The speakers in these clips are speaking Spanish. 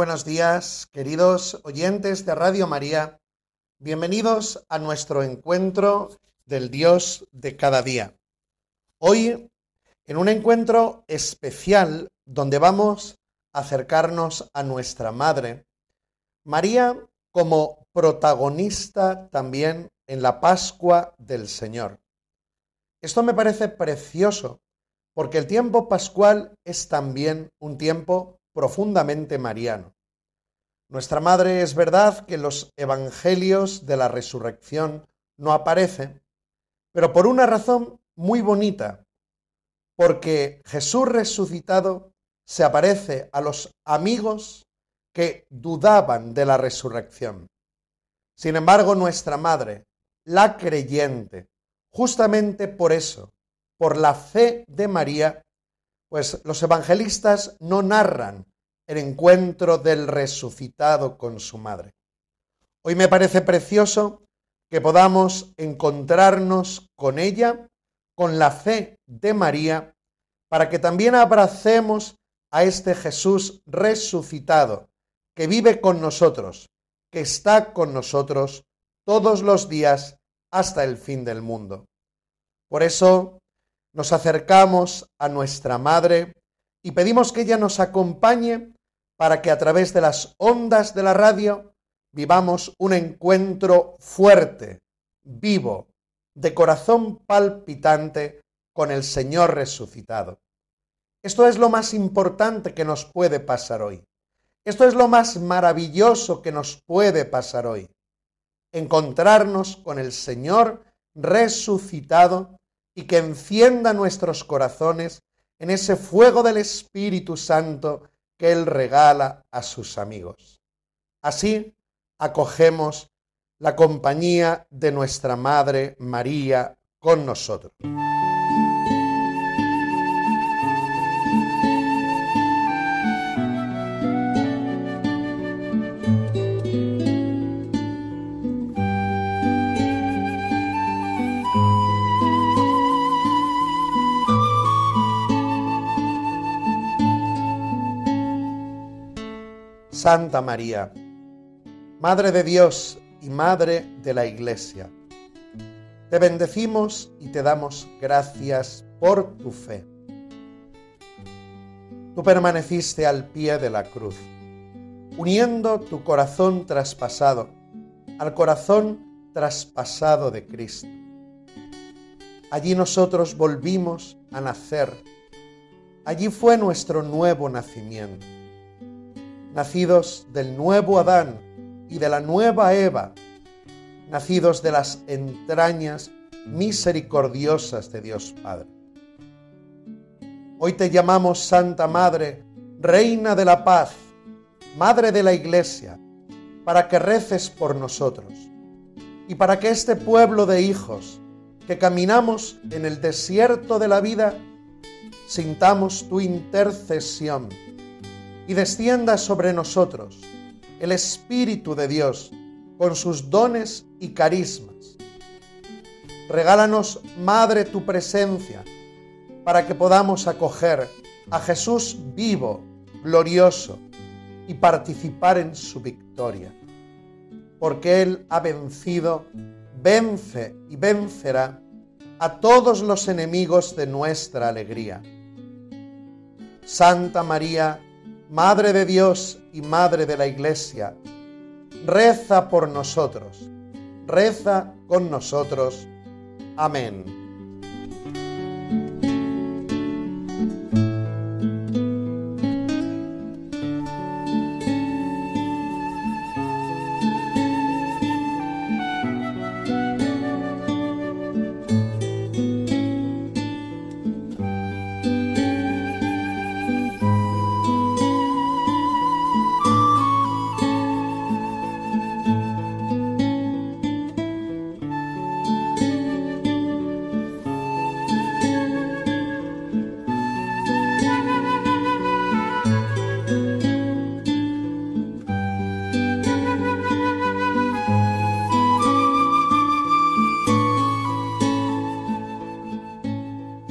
Buenos días, queridos oyentes de Radio María. Bienvenidos a nuestro encuentro del Dios de cada día. Hoy, en un encuentro especial donde vamos a acercarnos a nuestra Madre, María como protagonista también en la Pascua del Señor. Esto me parece precioso porque el tiempo pascual es también un tiempo profundamente mariano. Nuestra Madre es verdad que los evangelios de la resurrección no aparecen, pero por una razón muy bonita, porque Jesús resucitado se aparece a los amigos que dudaban de la resurrección. Sin embargo, nuestra Madre, la creyente, justamente por eso, por la fe de María, pues los evangelistas no narran el encuentro del resucitado con su madre. Hoy me parece precioso que podamos encontrarnos con ella, con la fe de María, para que también abracemos a este Jesús resucitado, que vive con nosotros, que está con nosotros todos los días hasta el fin del mundo. Por eso nos acercamos a nuestra Madre y pedimos que ella nos acompañe para que a través de las ondas de la radio vivamos un encuentro fuerte, vivo, de corazón palpitante con el Señor resucitado. Esto es lo más importante que nos puede pasar hoy. Esto es lo más maravilloso que nos puede pasar hoy. Encontrarnos con el Señor resucitado y que encienda nuestros corazones en ese fuego del Espíritu Santo que Él regala a sus amigos. Así acogemos la compañía de nuestra Madre María con nosotros. Santa María, Madre de Dios y Madre de la Iglesia, te bendecimos y te damos gracias por tu fe. Tú permaneciste al pie de la cruz, uniendo tu corazón traspasado al corazón traspasado de Cristo. Allí nosotros volvimos a nacer. Allí fue nuestro nuevo nacimiento nacidos del nuevo Adán y de la nueva Eva, nacidos de las entrañas misericordiosas de Dios Padre. Hoy te llamamos Santa Madre, Reina de la Paz, Madre de la Iglesia, para que reces por nosotros y para que este pueblo de hijos que caminamos en el desierto de la vida, sintamos tu intercesión y descienda sobre nosotros el Espíritu de Dios con sus dones y carismas. Regálanos, Madre, tu presencia para que podamos acoger a Jesús vivo, glorioso y participar en su victoria. porque Él ha vencido, vence y vencerá a todos los enemigos de nuestra alegría. Santa María, Madre de Dios y Madre de la Iglesia, reza por nosotros, reza con nosotros. Amén.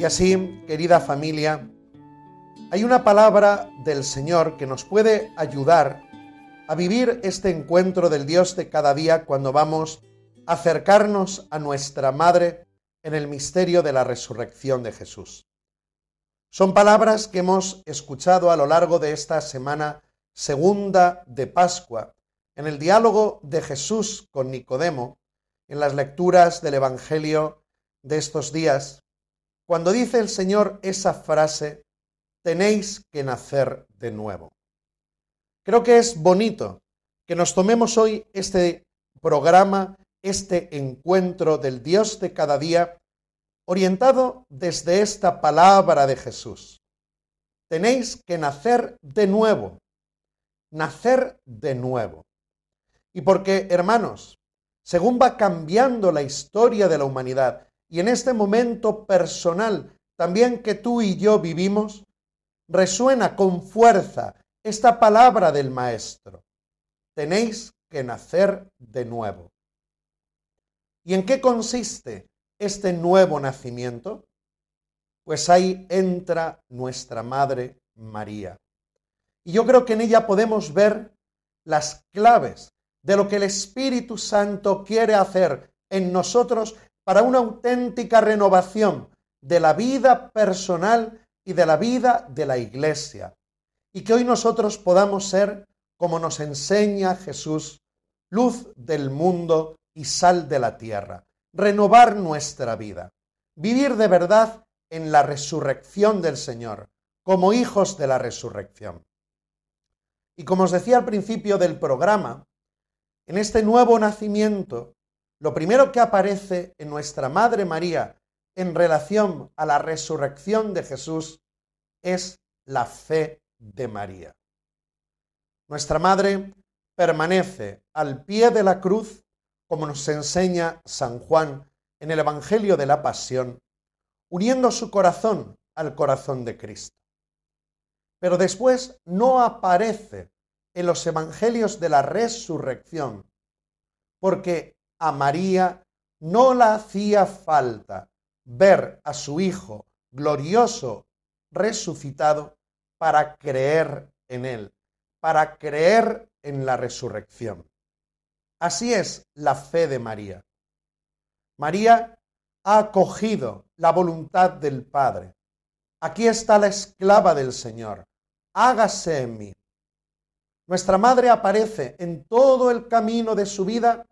Así, querida familia, hay una palabra del Señor que nos puede ayudar a vivir este encuentro del Dios de cada día cuando vamos a acercarnos a nuestra Madre en el misterio de la resurrección de Jesús. Son palabras que hemos escuchado a lo largo de esta semana segunda de Pascua, en el diálogo de Jesús con Nicodemo, en las lecturas del Evangelio de estos días, cuando dice el Señor esa frase, tenéis que nacer de nuevo. Creo que es bonito que nos tomemos hoy este programa, este encuentro del Dios de cada día, orientado desde esta palabra de Jesús. Tenéis que nacer de nuevo, nacer de nuevo. Y porque, hermanos, según va cambiando la historia de la humanidad, y en este momento personal también que tú y yo vivimos, resuena con fuerza esta palabra del Maestro. Tenéis que nacer de nuevo. ¿Y en qué consiste este nuevo nacimiento? Pues ahí entra nuestra Madre María. Y yo creo que en ella podemos ver las claves de lo que el Espíritu Santo quiere hacer en nosotros para una auténtica renovación de la vida personal y de la vida de la iglesia. Y que hoy nosotros podamos ser, como nos enseña Jesús, luz del mundo y sal de la tierra. Renovar nuestra vida. Vivir de verdad en la resurrección del Señor, como hijos de la resurrección. Y como os decía al principio del programa, en este nuevo nacimiento lo primero que aparece en nuestra Madre María en relación a la resurrección de Jesús es la fe de María. Nuestra Madre permanece al pie de la cruz, como nos enseña San Juan en el Evangelio de la Pasión, uniendo su corazón al corazón de Cristo. Pero después no aparece en los Evangelios de la resurrección, porque a María no la hacía falta ver a su Hijo glorioso resucitado para creer en Él, para creer en la resurrección. Así es la fe de María. María ha acogido la voluntad del Padre. Aquí está la esclava del Señor. Hágase en mí. Nuestra madre aparece en todo el camino de su vida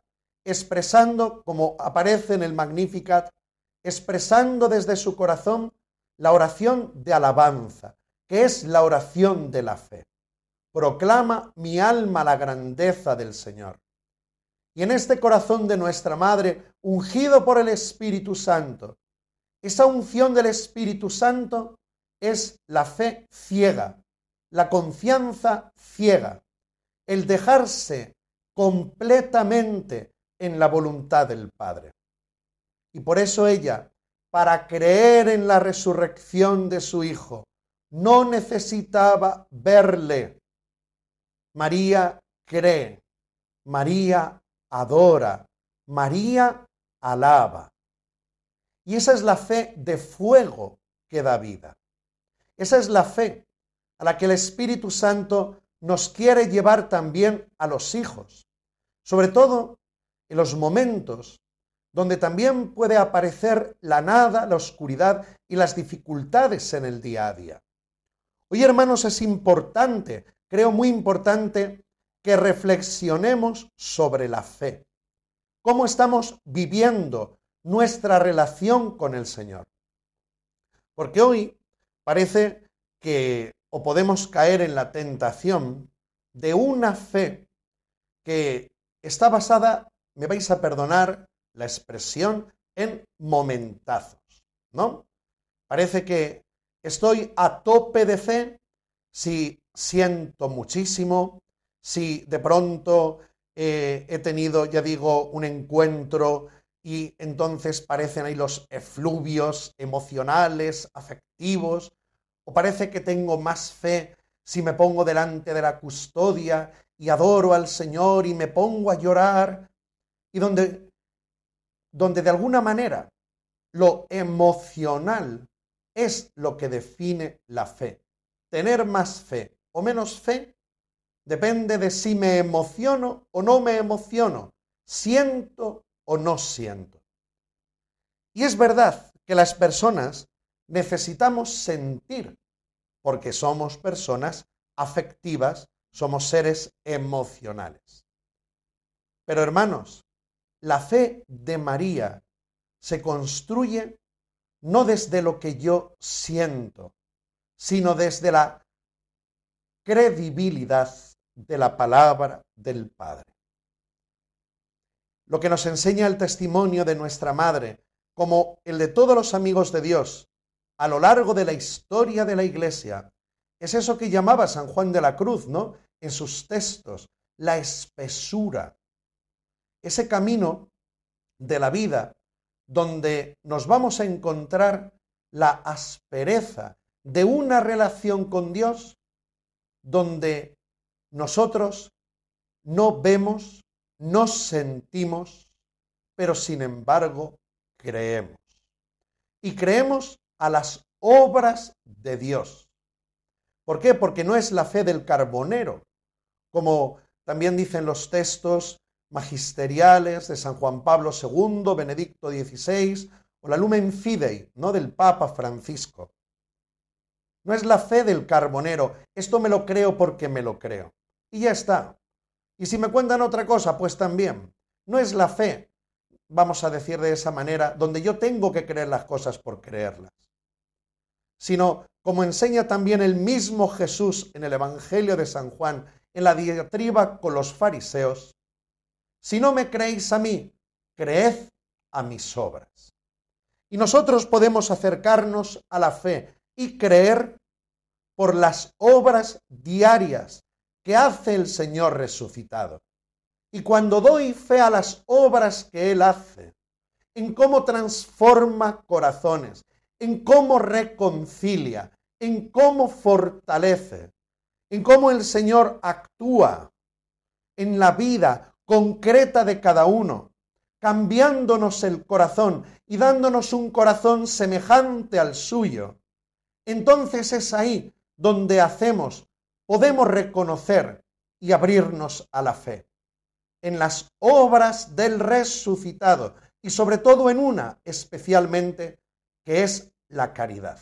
expresando, como aparece en el Magnificat, expresando desde su corazón la oración de alabanza, que es la oración de la fe. Proclama mi alma la grandeza del Señor. Y en este corazón de nuestra Madre, ungido por el Espíritu Santo, esa unción del Espíritu Santo es la fe ciega, la confianza ciega, el dejarse completamente en la voluntad del Padre. Y por eso ella, para creer en la resurrección de su Hijo, no necesitaba verle. María cree, María adora, María alaba. Y esa es la fe de fuego que da vida. Esa es la fe a la que el Espíritu Santo nos quiere llevar también a los hijos sobre todo en los momentos donde también puede aparecer la nada, la oscuridad y las dificultades en el día a día. Hoy, hermanos, es importante, creo muy importante, que reflexionemos sobre la fe. ¿Cómo estamos viviendo nuestra relación con el Señor? Porque hoy parece que o podemos caer en la tentación de una fe que está basada, me vais a perdonar la expresión, en momentazos, ¿no? Parece que estoy a tope de fe si siento muchísimo, si de pronto eh, he tenido, ya digo, un encuentro y entonces parecen ahí los efluvios emocionales, afectivos, o parece que tengo más fe si me pongo delante de la custodia y adoro al Señor y me pongo a llorar, y donde, donde de alguna manera lo emocional es lo que define la fe. Tener más fe o menos fe depende de si me emociono o no me emociono, siento o no siento. Y es verdad que las personas necesitamos sentir, porque somos personas afectivas somos seres emocionales. Pero hermanos, la fe de María se construye no desde lo que yo siento, sino desde la credibilidad de la palabra del Padre. Lo que nos enseña el testimonio de nuestra Madre, como el de todos los amigos de Dios, a lo largo de la historia de la Iglesia, es eso que llamaba San Juan de la Cruz, ¿no? en sus textos, la espesura, ese camino de la vida donde nos vamos a encontrar la aspereza de una relación con Dios donde nosotros no vemos, no sentimos, pero sin embargo creemos. Y creemos a las obras de Dios. ¿Por qué? Porque no es la fe del carbonero, como también dicen los textos magisteriales de San Juan Pablo II, Benedicto XVI, o la Lumen Fidei, ¿no? del Papa Francisco. No es la fe del carbonero, esto me lo creo porque me lo creo. Y ya está. Y si me cuentan otra cosa, pues también. No es la fe, vamos a decir de esa manera, donde yo tengo que creer las cosas por creerlas, sino como enseña también el mismo Jesús en el Evangelio de San Juan, en la diatriba con los fariseos, si no me creéis a mí, creed a mis obras. Y nosotros podemos acercarnos a la fe y creer por las obras diarias que hace el Señor resucitado. Y cuando doy fe a las obras que Él hace, en cómo transforma corazones, en cómo reconcilia, en cómo fortalece, en cómo el Señor actúa en la vida concreta de cada uno, cambiándonos el corazón y dándonos un corazón semejante al suyo, entonces es ahí donde hacemos, podemos reconocer y abrirnos a la fe, en las obras del resucitado y sobre todo en una especialmente que es la caridad.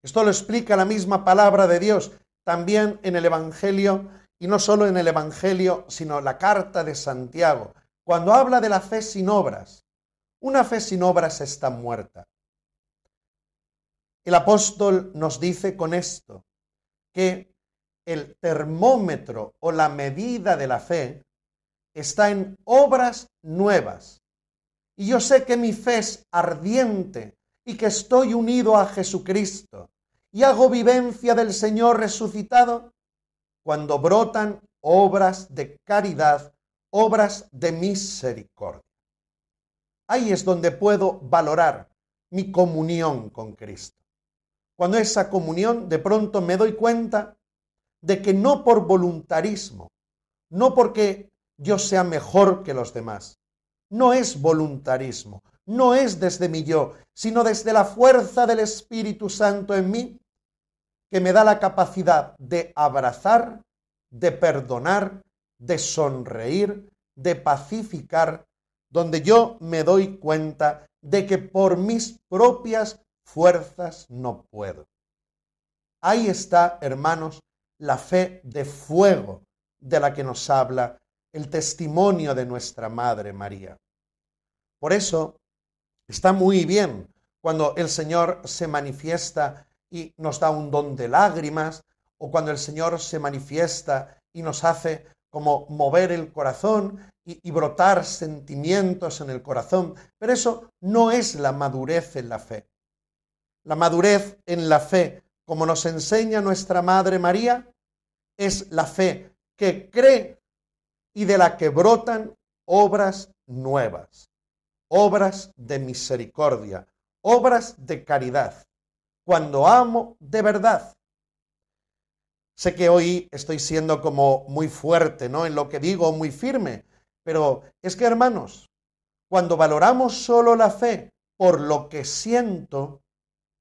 Esto lo explica la misma palabra de Dios también en el Evangelio y no solo en el Evangelio, sino la carta de Santiago, cuando habla de la fe sin obras. Una fe sin obras está muerta. El apóstol nos dice con esto que el termómetro o la medida de la fe está en obras nuevas. Y yo sé que mi fe es ardiente y que estoy unido a Jesucristo y hago vivencia del Señor resucitado cuando brotan obras de caridad, obras de misericordia. Ahí es donde puedo valorar mi comunión con Cristo. Cuando esa comunión de pronto me doy cuenta de que no por voluntarismo, no porque yo sea mejor que los demás, no es voluntarismo, no es desde mi yo, sino desde la fuerza del Espíritu Santo en mí, que me da la capacidad de abrazar, de perdonar de sonreír, de pacificar, donde yo me doy cuenta de que por mis propias fuerzas no puedo. Ahí está, hermanos, la fe de fuego de la que nos habla el testimonio de nuestra Madre María. Por eso está muy bien cuando el Señor se manifiesta y nos da un don de lágrimas, o cuando el Señor se manifiesta y nos hace como mover el corazón y, y, brotar sentimientos en el corazón. Pero eso no es la madurez en la fe. La madurez en la fe, como nos enseña nuestra Madre María, es la fe que cree y de la que brotan obras nuevas, obras de misericordia, obras de caridad, cuando amo de verdad. Sé que hoy estoy siendo como muy fuerte, ¿no? En lo que digo, muy firme, pero es que hermanos, cuando valoramos solo la fe por lo que siento,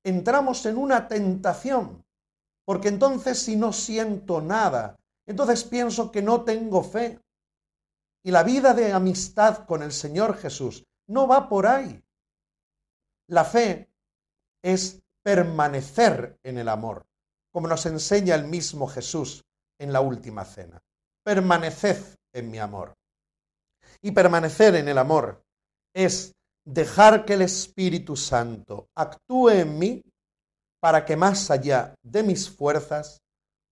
entramos en una tentación, porque entonces si no siento nada, entonces pienso que no tengo fe. Y la vida de amistad con el Señor Jesús no va por ahí. La fe es permanecer en el amor, como nos enseña el mismo Jesús en la última cena. Permaneced en mi amor. Y permanecer en el amor es dejar que el Espíritu Santo actúe en mí para que más allá de mis fuerzas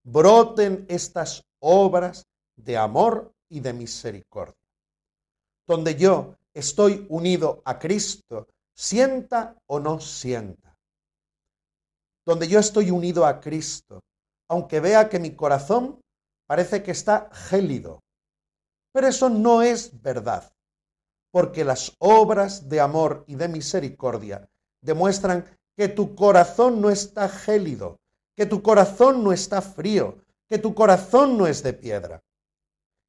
broten estas obras de amor y de misericordia. Donde yo estoy unido a Cristo, sienta o no sienta. Donde yo estoy unido a Cristo, aunque vea que mi corazón parece que está gélido. Pero eso no es verdad, porque las obras de amor y de misericordia demuestran que tu corazón no está gélido, que tu corazón no está frío, que tu corazón no es de piedra.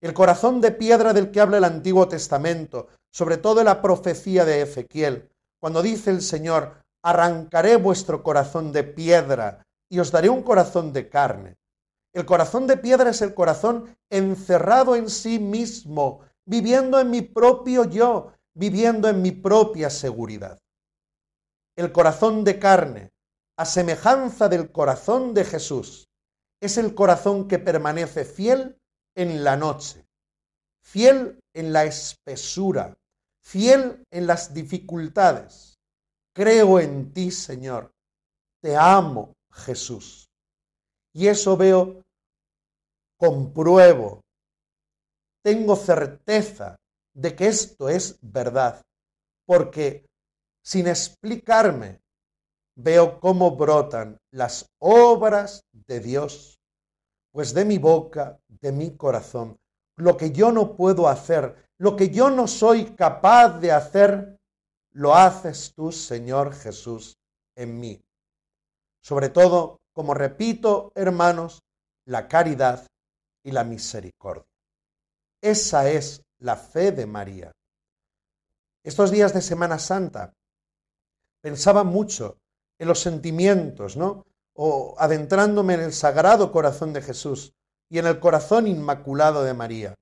El corazón de piedra del que habla el Antiguo Testamento, sobre todo la profecía de Ezequiel, cuando dice el Señor, arrancaré vuestro corazón de piedra y os daré un corazón de carne. El corazón de piedra es el corazón encerrado en sí mismo, viviendo en mi propio yo, viviendo en mi propia seguridad. El corazón de carne, a semejanza del corazón de Jesús, es el corazón que permanece fiel en la noche, fiel en la espesura, fiel en las dificultades. Creo en ti, Señor. Te amo, Jesús. Y eso veo, compruebo, tengo certeza de que esto es verdad, porque sin explicarme, veo cómo brotan las obras de Dios, pues de mi boca, de mi corazón, lo que yo no puedo hacer, lo que yo no soy capaz de hacer, lo haces tú, Señor Jesús, en mí. Sobre todo, como repito, hermanos, la caridad y la misericordia. Esa es la fe de María. Estos días de Semana Santa pensaba mucho en los sentimientos, ¿no? O adentrándome en el sagrado corazón de Jesús y en el corazón inmaculado de María.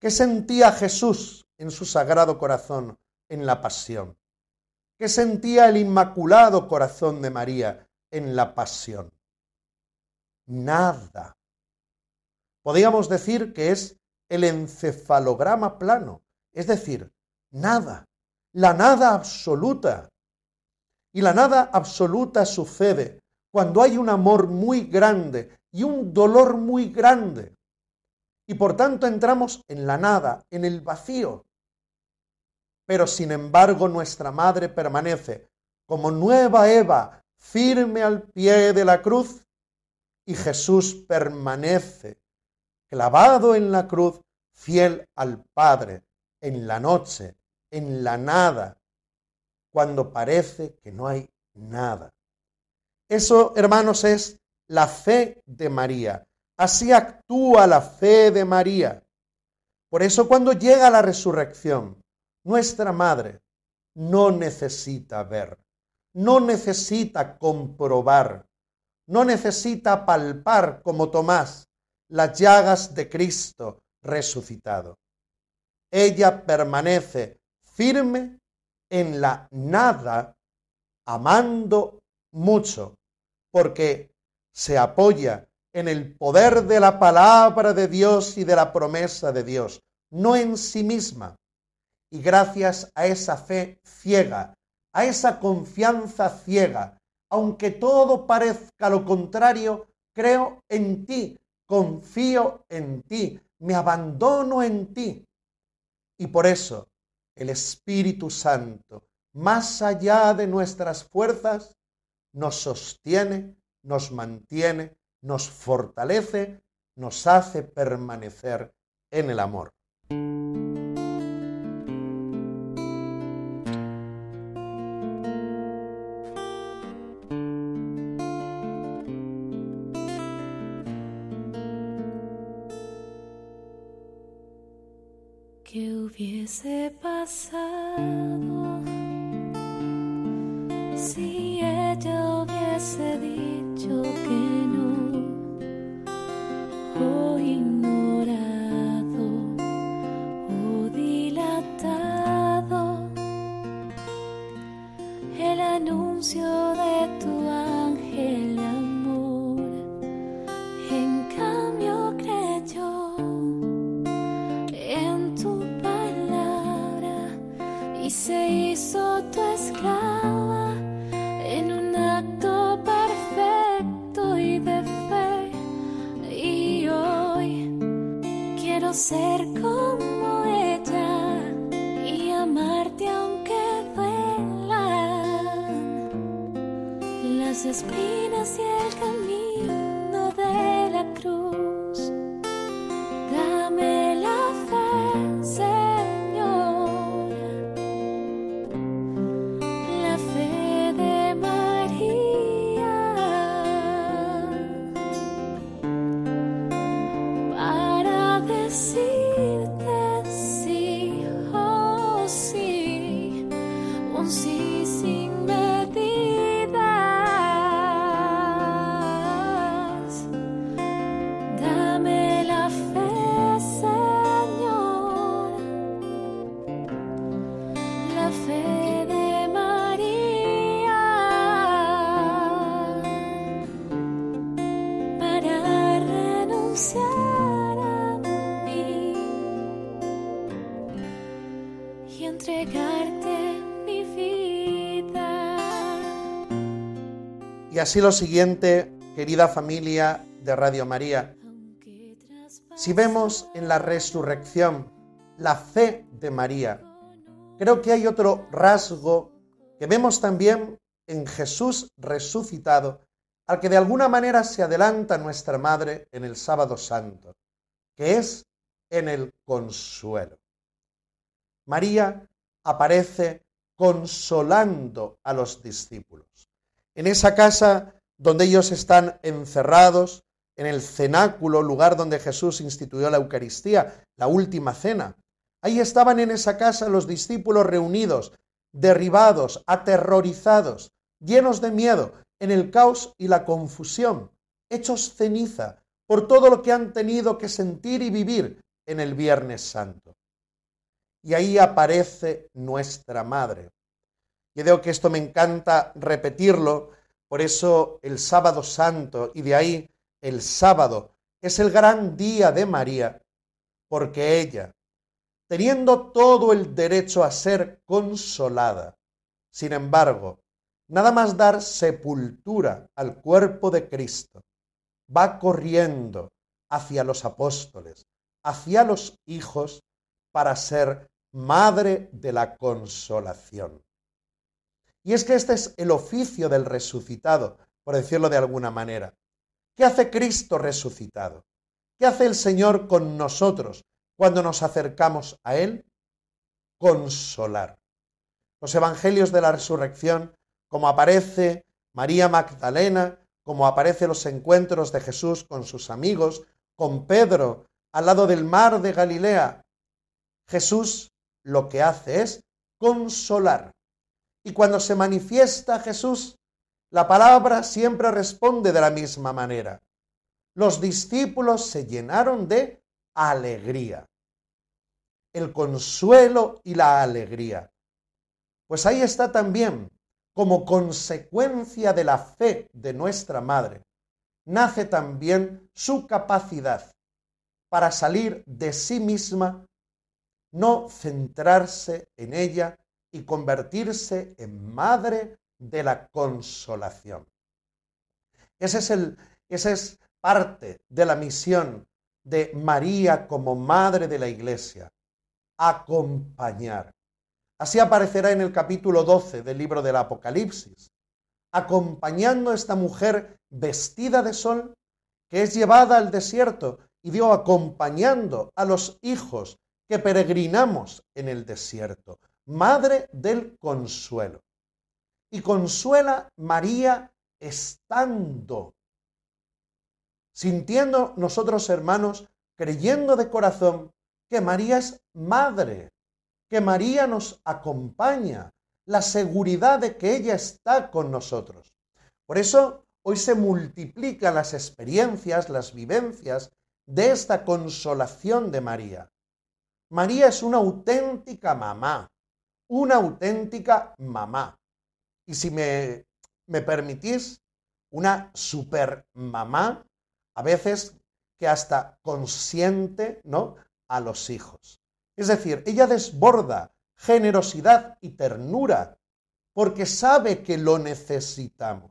¿Qué sentía Jesús en su sagrado corazón en la pasión? ¿Qué sentía el inmaculado corazón de María en la pasión? Nada. Podríamos decir que es el encefalograma plano, es decir, nada la nada absoluta. Y la nada absoluta sucede cuando hay un amor muy grande y un dolor muy grande. Y por tanto entramos en la nada, en el vacío. Pero sin embargo nuestra madre permanece como nueva Eva, firme al pie de la cruz, y Jesús permanece clavado en la cruz, fiel al Padre, en la noche, en la nada, cuando parece que no hay nada. Eso, hermanos, es la fe de María. Así actúa la fe de María. Por eso cuando llega la resurrección, nuestra madre no necesita ver, no necesita comprobar, no necesita palpar como Tomás las llagas de Cristo resucitado. Ella permanece firme en la nada, amando mucho, porque se apoya en el poder de la palabra de Dios y de la promesa de Dios, no en sí misma. Y gracias a esa fe ciega, a esa confianza ciega, aunque todo parezca lo contrario, creo en ti, confío en ti, me abandono en ti. Y por eso el Espíritu Santo, más allá de nuestras fuerzas, nos sostiene, nos mantiene, nos fortalece, nos hace permanecer en el amor. O ignorado Y así lo siguiente, querida familia de Radio María, si vemos en la resurrección la fe de María, creo que hay otro rasgo que vemos también en Jesús resucitado, al que de alguna manera se adelanta nuestra Madre en el sábado santo, que es en el consuelo. María aparece consolando a los discípulos. En esa casa donde ellos están encerrados, en el cenáculo, lugar donde Jesús instituyó la Eucaristía, la última cena. Ahí estaban en esa casa los discípulos reunidos, derribados, aterrorizados, llenos de miedo, en el caos y la confusión, hechos ceniza por todo lo que han tenido que sentir y vivir en el Viernes Santo. Y ahí aparece nuestra Madre. Y creo que esto me encanta repetirlo, por eso el sábado santo y de ahí el sábado es el gran día de María, porque ella, teniendo todo el derecho a ser consolada, sin embargo, nada más dar sepultura al cuerpo de Cristo, va corriendo hacia los apóstoles, hacia los hijos, para ser madre de la consolación. Y es que este es el oficio del resucitado, por decirlo de alguna manera. ¿Qué hace Cristo resucitado? ¿Qué hace el Señor con nosotros cuando nos acercamos a Él? Consolar. Los evangelios de la resurrección, como aparece María Magdalena, como aparece los encuentros de Jesús con sus amigos, con Pedro al lado del mar de Galilea, Jesús lo que hace es consolar. Y cuando se manifiesta Jesús, la palabra siempre responde de la misma manera. los discípulos se llenaron de alegría. El consuelo y la alegría. Pues ahí está también, como consecuencia de la fe de nuestra Madre, nace también su capacidad para salir de sí misma, no centrarse en ella y convertirse en madre de la consolación. Ese es el, esa es parte de la misión de María como madre de la iglesia, acompañar. Así aparecerá en el capítulo 12 del libro del Apocalipsis, acompañando a esta mujer vestida de sol, que es llevada al desierto y dio acompañando a los hijos que peregrinamos en el desierto, madre del consuelo. Y consuela María estando, sintiendo nosotros hermanos, creyendo de corazón que María es madre, que María nos acompaña, la seguridad de que ella está con nosotros. Por eso hoy se multiplican las experiencias, las vivencias de esta consolación de María. María es una auténtica mamá, una auténtica mamá. Y si me, me permitís, una super mamá, a veces que hasta consiente, ¿no? A los hijos. Es decir, ella desborda generosidad y ternura porque sabe que lo necesitamos.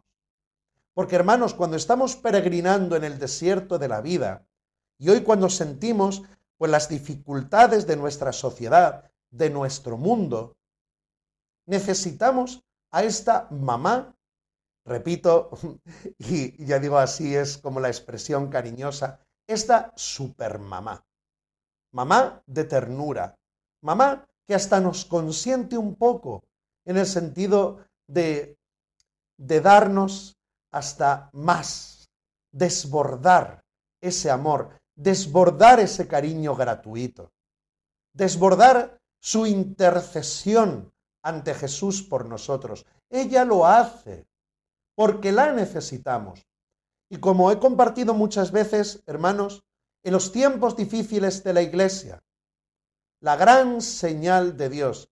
Porque hermanos, cuando estamos peregrinando en el desierto de la vida, y hoy cuando sentimos pues las dificultades de nuestra sociedad, de nuestro mundo, necesitamos a esta mamá, repito, y ya digo así es como la expresión cariñosa, esta supermamá. Mamá de ternura, mamá que hasta nos consiente un poco en el sentido de, de darnos hasta más, desbordar ese amor, desbordar ese cariño gratuito, desbordar su intercesión ante Jesús por nosotros. Ella lo hace porque la necesitamos. Y como he compartido muchas veces, hermanos, en los tiempos difíciles de la iglesia, la gran señal de Dios,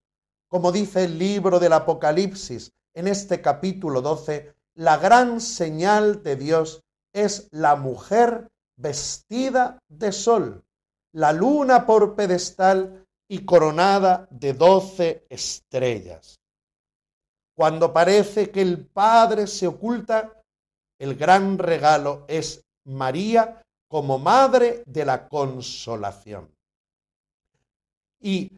como dice el libro del Apocalipsis en este capítulo 12, la gran señal de Dios es la mujer vestida de sol, la luna por pedestal y coronada de doce estrellas. Cuando parece que el Padre se oculta, el gran regalo es María como Madre de la Consolación. Y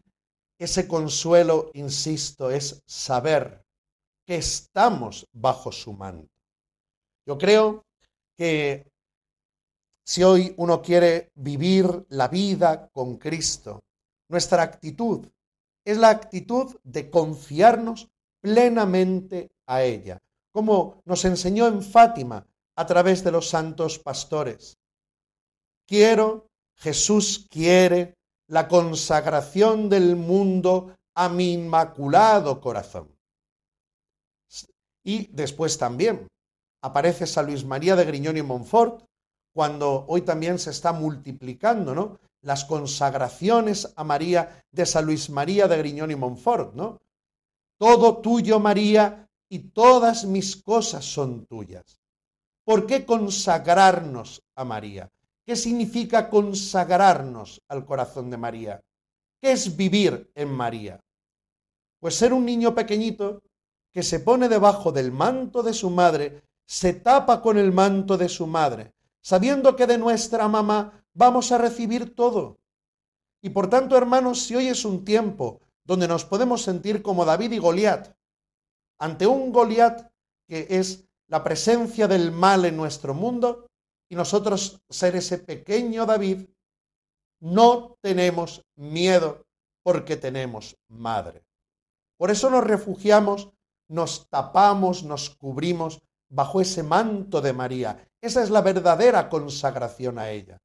ese consuelo, insisto, es saber que estamos bajo su manto. Yo creo que si hoy uno quiere vivir la vida con Cristo, nuestra actitud es la actitud de confiarnos plenamente a ella, como nos enseñó en Fátima a través de los santos pastores. Quiero, Jesús quiere la consagración del mundo a mi inmaculado corazón. Y después también aparece San Luis María de Griñón y Montfort cuando hoy también se está multiplicando, ¿no? Las consagraciones a María de San Luis María de Griñón y Montfort, ¿no? Todo tuyo, María, y todas mis cosas son tuyas. ¿Por qué consagrarnos a María? ¿Qué significa consagrarnos al corazón de María? ¿Qué es vivir en María? Pues ser un niño pequeñito que se pone debajo del manto de su madre, se tapa con el manto de su madre, sabiendo que de nuestra mamá vamos a recibir todo. Y por tanto, hermanos, si hoy es un tiempo donde nos podemos sentir como David y Goliat, ante un Goliat que es la presencia del mal en nuestro mundo, y nosotros ser ese pequeño David, no tenemos miedo porque tenemos madre. Por eso nos refugiamos, nos tapamos, nos cubrimos bajo ese manto de María. Esa es la verdadera consagración a ella.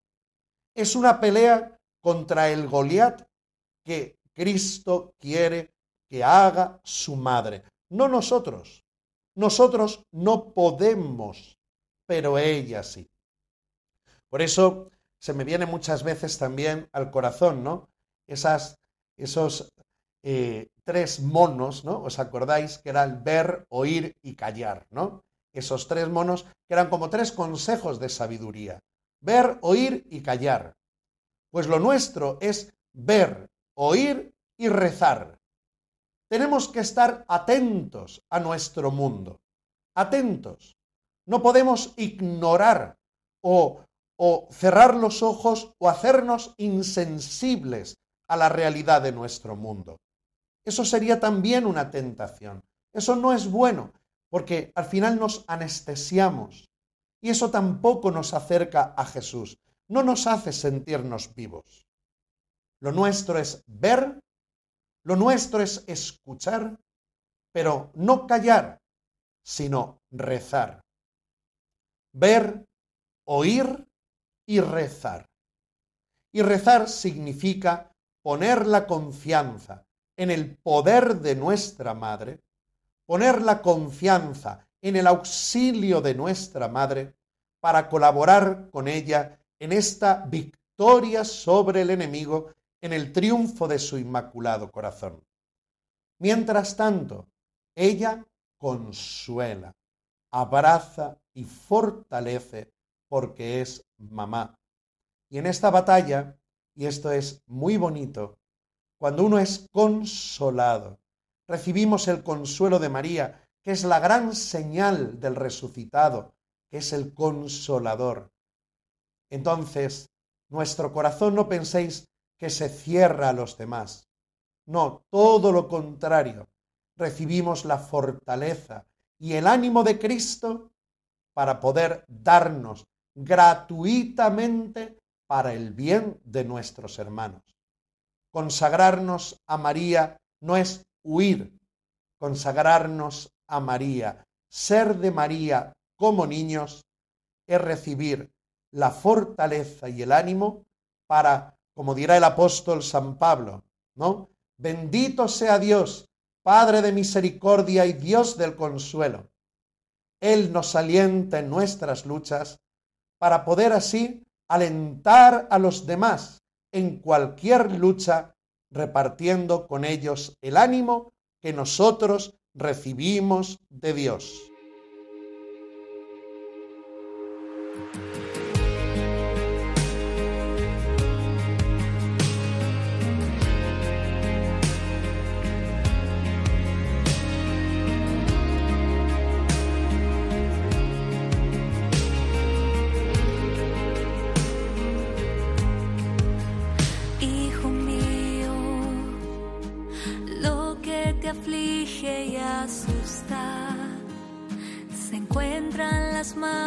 Es una pelea contra el Goliat que Cristo quiere que haga su madre, no nosotros. Nosotros no podemos, pero ella sí. Por eso se me viene muchas veces también al corazón, ¿no? Esas, esos eh, tres monos, ¿no? ¿Os acordáis que era el ver, oír y callar, ¿no? Esos tres monos que eran como tres consejos de sabiduría. Ver, oír y callar. Pues lo nuestro es ver, oír y rezar. Tenemos que estar atentos a nuestro mundo. Atentos. No podemos ignorar o, o cerrar los ojos o hacernos insensibles a la realidad de nuestro mundo. Eso sería también una tentación. Eso no es bueno, porque al final nos anestesiamos y eso tampoco nos acerca a Jesús, no nos hace sentirnos vivos. Lo nuestro es ver, lo nuestro es escuchar, pero no callar, sino rezar. Ver, oír y rezar. Y rezar significa poner la confianza en el poder de nuestra Madre, poner la confianza en el auxilio de nuestra Madre para colaborar con ella en esta victoria sobre el enemigo, en el triunfo de su inmaculado corazón. Mientras tanto, ella consuela, abraza y fortalece porque es mamá. Y en esta batalla, y esto es muy bonito, cuando uno es consolado, recibimos el consuelo de María, que es la gran señal del resucitado, que es el consolador. Entonces, nuestro corazón no penséis que se cierra a los demás. No, todo lo contrario. Recibimos la fortaleza y el ánimo de Cristo para poder darnos gratuitamente para el bien de nuestros hermanos. Consagrarnos a María no es huir, consagrarnos a María, ser de María como niños, es recibir la fortaleza y el ánimo para, como dirá el apóstol San Pablo, ¿no? Bendito sea Dios, Padre de misericordia y Dios del consuelo. Él nos alienta en nuestras luchas para poder así alentar a los demás en cualquier lucha, repartiendo con ellos el ánimo que nosotros recibimos de Dios. smile.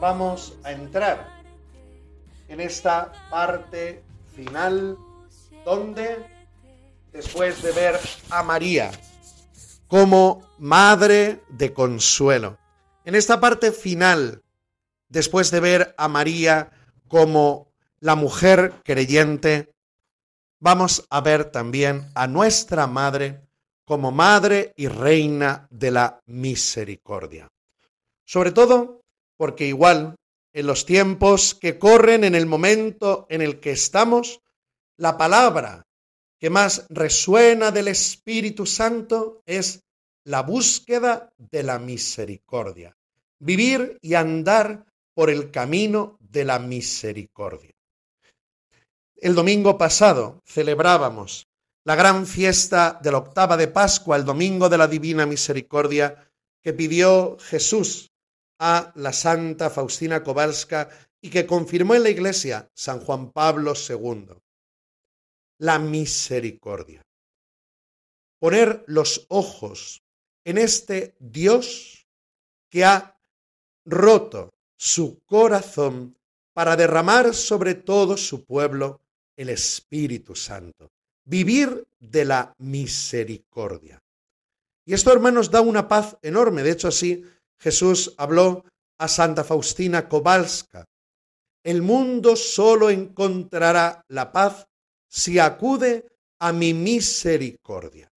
Vamos a entrar en esta parte final donde, después de ver a María como madre de consuelo, en esta parte final, después de ver a María como la mujer creyente, vamos a ver también a nuestra madre como madre y reina de la misericordia. Sobre todo porque igual en los tiempos que corren, en el momento en el que estamos, la palabra que más resuena del Espíritu Santo es la búsqueda de la misericordia. Vivir y andar por el camino de la misericordia. El domingo pasado celebrábamos la gran fiesta de la octava de Pascua, el domingo de la Divina Misericordia, que pidió Jesús a la Santa Faustina Kowalska y que confirmó en la Iglesia San Juan Pablo II. La misericordia. Poner los ojos en este Dios que ha roto su corazón para derramar sobre todo su pueblo el Espíritu Santo. Vivir de la misericordia. Y esto, hermanos, da una paz enorme. De hecho, así Jesús habló a Santa Faustina Kowalska. El mundo solo encontrará la paz si acude a mi misericordia.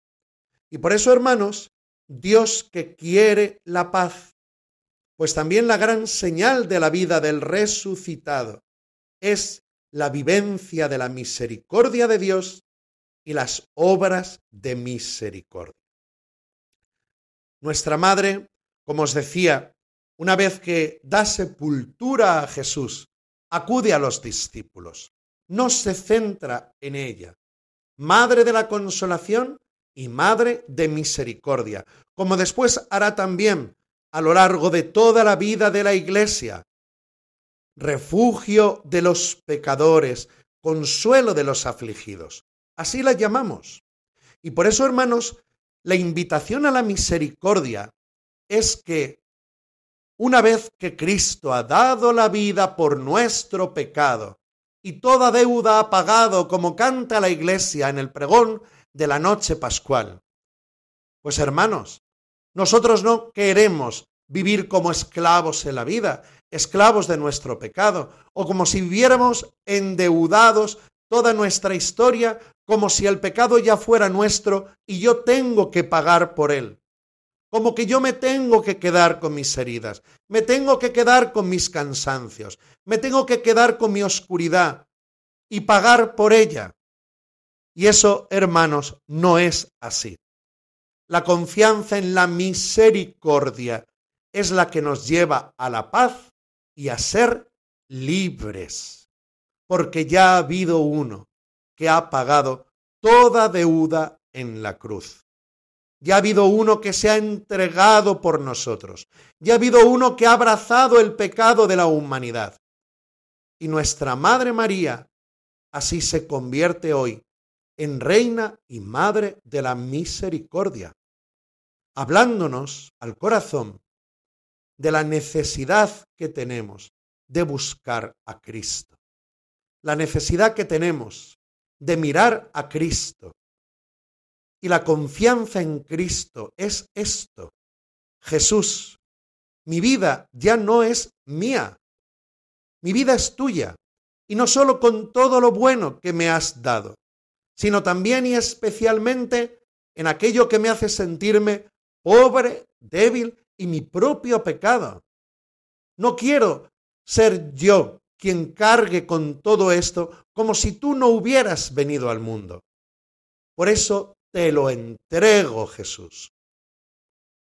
Y por eso, hermanos, Dios que quiere la paz, pues también la gran señal de la vida del resucitado es la vivencia de la misericordia de Dios y las obras de misericordia. Nuestra Madre, como os decía, una vez que da sepultura a Jesús, acude a los discípulos, no se centra en ella. Madre de la consolación y Madre de misericordia, como después hará también a lo largo de toda la vida de la Iglesia. Refugio de los pecadores, consuelo de los afligidos. Así la llamamos. Y por eso, hermanos, la invitación a la misericordia es que una vez que Cristo ha dado la vida por nuestro pecado y toda deuda ha pagado, como canta la iglesia en el pregón de la noche pascual, pues hermanos, nosotros no queremos vivir como esclavos en la vida, esclavos de nuestro pecado, o como si viviéramos endeudados toda nuestra historia, como si el pecado ya fuera nuestro y yo tengo que pagar por él como que yo me tengo que quedar con mis heridas, me tengo que quedar con mis cansancios, me tengo que quedar con mi oscuridad y pagar por ella. Y eso, hermanos, no es así. La confianza en la misericordia es la que nos lleva a la paz y a ser libres, porque ya ha habido uno que ha pagado toda deuda en la cruz. Ya ha habido uno que se ha entregado por nosotros. Ya ha habido uno que ha abrazado el pecado de la humanidad. Y nuestra Madre María así se convierte hoy en reina y madre de la misericordia, hablándonos al corazón de la necesidad que tenemos de buscar a Cristo, la necesidad que tenemos de mirar a Cristo, y la confianza en Cristo es esto. Jesús, mi vida ya no es mía. Mi vida es tuya. Y no solo con todo lo bueno que me has dado, sino también y especialmente en aquello que me hace sentirme pobre, débil y mi propio pecado. No quiero ser yo quien cargue con todo esto como si tú no hubieras venido al mundo. Por eso te lo entrego, Jesús,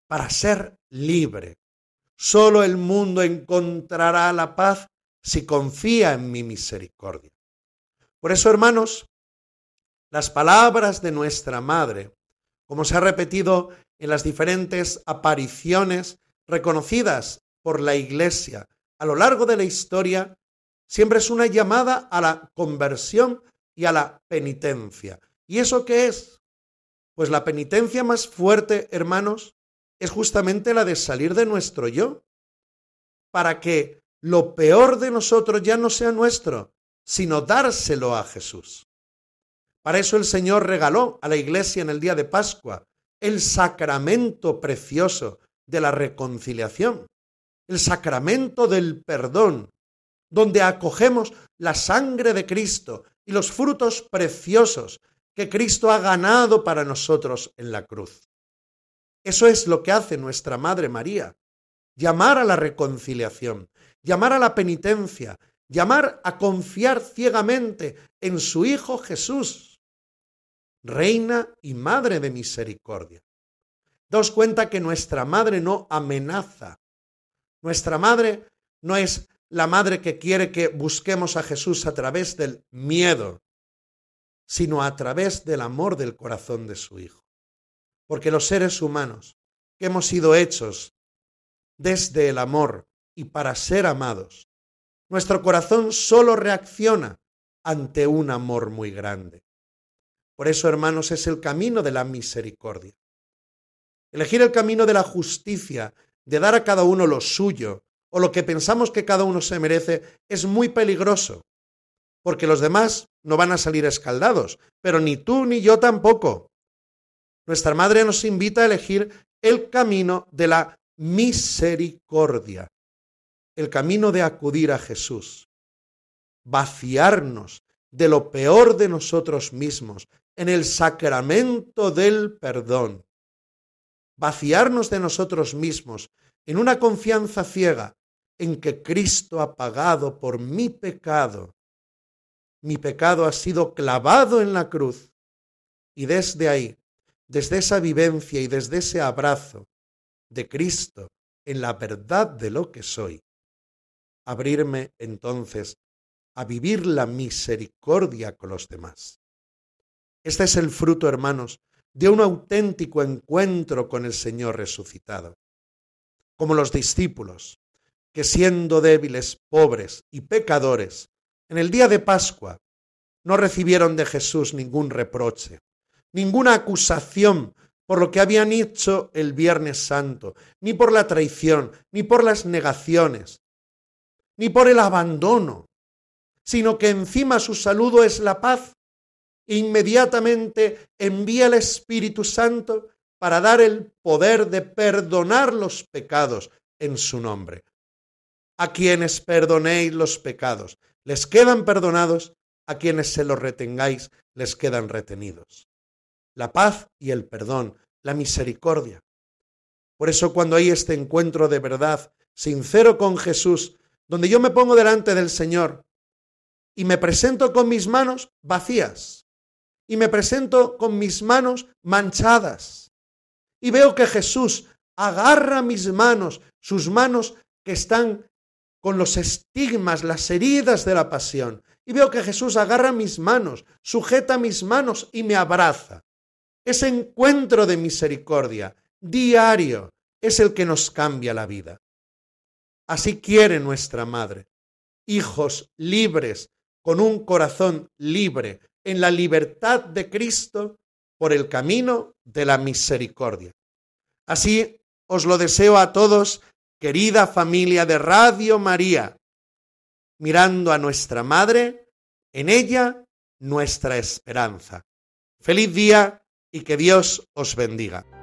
para ser libre. Solo el mundo encontrará la paz si confía en mi misericordia. Por eso, hermanos, las palabras de nuestra Madre, como se ha repetido en las diferentes apariciones reconocidas por la Iglesia a lo largo de la historia, siempre es una llamada a la conversión y a la penitencia. ¿Y eso qué es? Pues la penitencia más fuerte, hermanos, es justamente la de salir de nuestro yo, para que lo peor de nosotros ya no sea nuestro, sino dárselo a Jesús. Para eso el Señor regaló a la iglesia en el día de Pascua el sacramento precioso de la reconciliación, el sacramento del perdón, donde acogemos la sangre de Cristo y los frutos preciosos que Cristo ha ganado para nosotros en la cruz. Eso es lo que hace nuestra Madre María, llamar a la reconciliación, llamar a la penitencia, llamar a confiar ciegamente en su Hijo Jesús, Reina y Madre de Misericordia. Daos cuenta que nuestra Madre no amenaza. Nuestra Madre no es la Madre que quiere que busquemos a Jesús a través del miedo, sino a través del amor del corazón de su Hijo. Porque los seres humanos que hemos sido hechos desde el amor y para ser amados, nuestro corazón solo reacciona ante un amor muy grande. Por eso, hermanos, es el camino de la misericordia. Elegir el camino de la justicia, de dar a cada uno lo suyo, o lo que pensamos que cada uno se merece, es muy peligroso, porque los demás no van a salir escaldados, pero ni tú ni yo tampoco. Nuestra Madre nos invita a elegir el camino de la misericordia, el camino de acudir a Jesús, vaciarnos de lo peor de nosotros mismos en el sacramento del perdón, vaciarnos de nosotros mismos en una confianza ciega en que Cristo ha pagado por mi pecado. Mi pecado ha sido clavado en la cruz y desde ahí, desde esa vivencia y desde ese abrazo de Cristo en la verdad de lo que soy, abrirme entonces a vivir la misericordia con los demás. Este es el fruto, hermanos, de un auténtico encuentro con el Señor resucitado. Como los discípulos, que siendo débiles, pobres y pecadores, en el día de Pascua no recibieron de Jesús ningún reproche, ninguna acusación por lo que habían hecho el Viernes Santo, ni por la traición, ni por las negaciones, ni por el abandono, sino que encima su saludo es la paz. Inmediatamente envía el Espíritu Santo para dar el poder de perdonar los pecados en su nombre. A quienes perdonéis los pecados, les quedan perdonados, a quienes se los retengáis, les quedan retenidos. La paz y el perdón, la misericordia. Por eso cuando hay este encuentro de verdad, sincero con Jesús, donde yo me pongo delante del Señor y me presento con mis manos vacías y me presento con mis manos manchadas y veo que Jesús agarra mis manos, sus manos que están con los estigmas, las heridas de la pasión. Y veo que Jesús agarra mis manos, sujeta mis manos y me abraza. Ese encuentro de misericordia diario es el que nos cambia la vida. Así quiere nuestra Madre. Hijos libres, con un corazón libre, en la libertad de Cristo, por el camino de la misericordia. Así os lo deseo a todos, querida familia de Radio María, mirando a nuestra Madre, en ella nuestra esperanza. Feliz día y que Dios os bendiga.